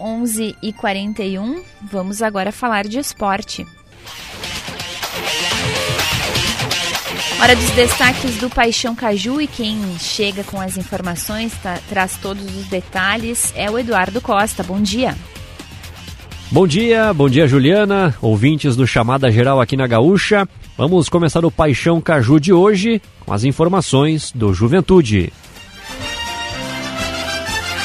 11 e 41 vamos agora falar de esporte. Hora dos destaques do Paixão Caju e quem chega com as informações, tá, traz todos os detalhes, é o Eduardo Costa. Bom dia. Bom dia, bom dia Juliana, ouvintes do Chamada Geral aqui na Gaúcha. Vamos começar o Paixão Caju de hoje com as informações do Juventude.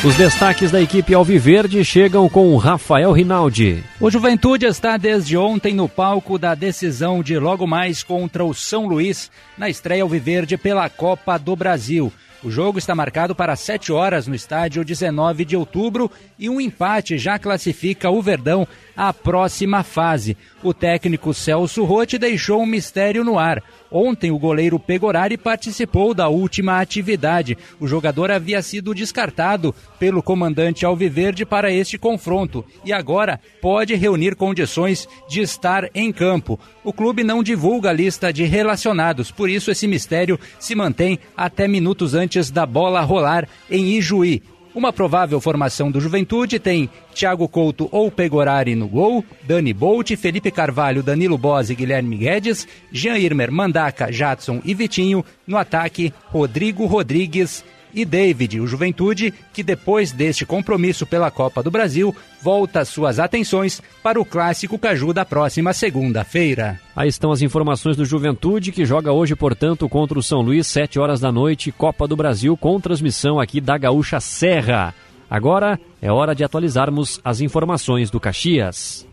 Os destaques da equipe Alviverde chegam com Rafael Rinaldi. O Juventude está desde ontem no palco da decisão de logo mais contra o São Luís na estreia Alviverde pela Copa do Brasil. O jogo está marcado para 7 horas no estádio 19 de outubro e um empate já classifica o Verdão à próxima fase. O técnico Celso Rotti deixou um mistério no ar. Ontem, o goleiro Pegorari participou da última atividade. O jogador havia sido descartado pelo comandante Alviverde para este confronto e agora pode reunir condições de estar em campo. O clube não divulga a lista de relacionados, por isso esse mistério se mantém até minutos antes da bola rolar em Ijuí. Uma provável formação do Juventude tem Thiago Couto ou Pegorari no gol, Dani Bolt, Felipe Carvalho, Danilo Bose e Guilherme Guedes, Jean Irmer, Mandaca, Jadson e Vitinho. No ataque, Rodrigo Rodrigues e David, o Juventude, que depois deste compromisso pela Copa do Brasil, volta suas atenções para o clássico Caju da próxima segunda-feira. Aí estão as informações do Juventude, que joga hoje, portanto, contra o São Luís, 7 horas da noite, Copa do Brasil, com transmissão aqui da Gaúcha Serra. Agora é hora de atualizarmos as informações do Caxias.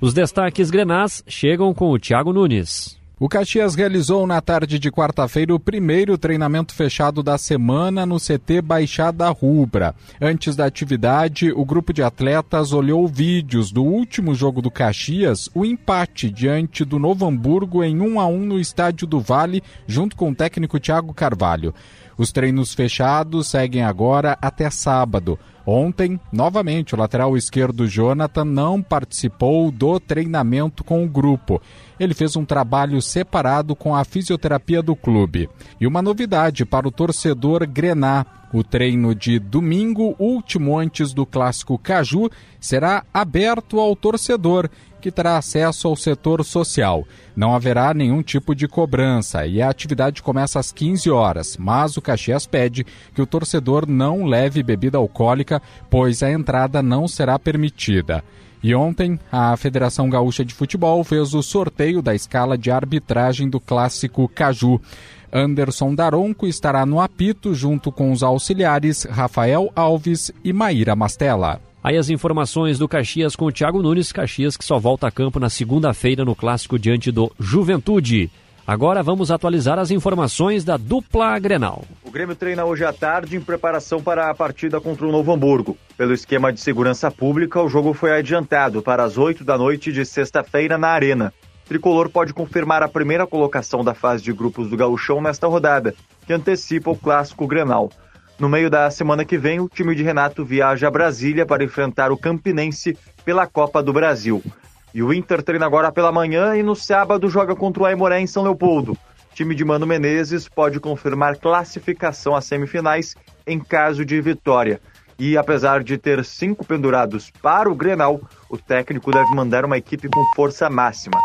Os destaques grenás chegam com o Thiago Nunes. O Caxias realizou na tarde de quarta-feira o primeiro treinamento fechado da semana no CT Baixada Rubra. Antes da atividade, o grupo de atletas olhou vídeos do último jogo do Caxias, o empate diante do Novo Hamburgo em 1 a 1 no Estádio do Vale, junto com o técnico Thiago Carvalho. Os treinos fechados seguem agora até sábado. Ontem, novamente, o lateral esquerdo Jonathan não participou do treinamento com o grupo. Ele fez um trabalho separado com a fisioterapia do clube. E uma novidade para o torcedor Grená: o treino de domingo, último antes do clássico Caju, será aberto ao torcedor que terá acesso ao setor social. Não haverá nenhum tipo de cobrança e a atividade começa às 15 horas, mas o Caxias pede que o torcedor não leve bebida alcoólica, pois a entrada não será permitida. E ontem, a Federação Gaúcha de Futebol fez o sorteio da escala de arbitragem do clássico Caju. Anderson Daronco estará no apito junto com os auxiliares Rafael Alves e Maíra Mastella. Aí as informações do Caxias com o Thiago Nunes, Caxias que só volta a campo na segunda-feira no clássico diante do Juventude. Agora vamos atualizar as informações da dupla Grenal. O Grêmio treina hoje à tarde em preparação para a partida contra o Novo Hamburgo. Pelo esquema de segurança pública, o jogo foi adiantado para as 8 da noite de sexta-feira na Arena. O Tricolor pode confirmar a primeira colocação da fase de grupos do Gauchão nesta rodada, que antecipa o clássico Grenal. No meio da semana que vem, o time de Renato viaja a Brasília para enfrentar o Campinense pela Copa do Brasil. E o Inter treina agora pela manhã e no sábado joga contra o Aimoré em São Leopoldo. O time de Mano Menezes pode confirmar classificação às semifinais em caso de vitória. E apesar de ter cinco pendurados para o Grenal, o técnico deve mandar uma equipe com força máxima.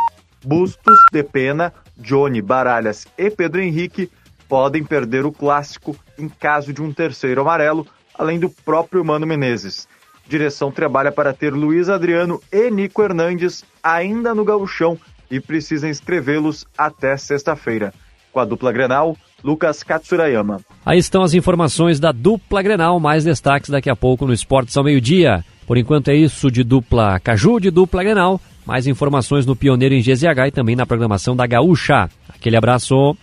Bustos, Depena, Johnny, Baralhas e Pedro Henrique podem perder o clássico em caso de um terceiro amarelo, além do próprio Mano Menezes. Direção trabalha para ter Luiz Adriano e Nico Hernandes ainda no gauchão e precisa inscrevê-los até sexta-feira. Com a dupla Grenal, Lucas Katsurayama. Aí estão as informações da dupla Grenal, mais destaques daqui a pouco no Esportes ao meio-dia. Por enquanto é isso de dupla Caju, de dupla Grenal. Mais informações no Pioneiro em GZH e também na programação da Gaúcha. Aquele abraço.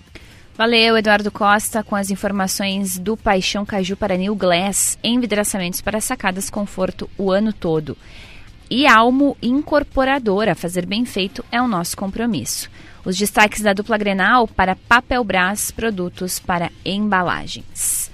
Valeu, Eduardo Costa, com as informações do Paixão Caju para New Glass, envidraçamentos para sacadas conforto o ano todo. E Almo Incorporadora, fazer bem feito é o nosso compromisso. Os destaques da dupla Grenal para Papel Brás, produtos para embalagens.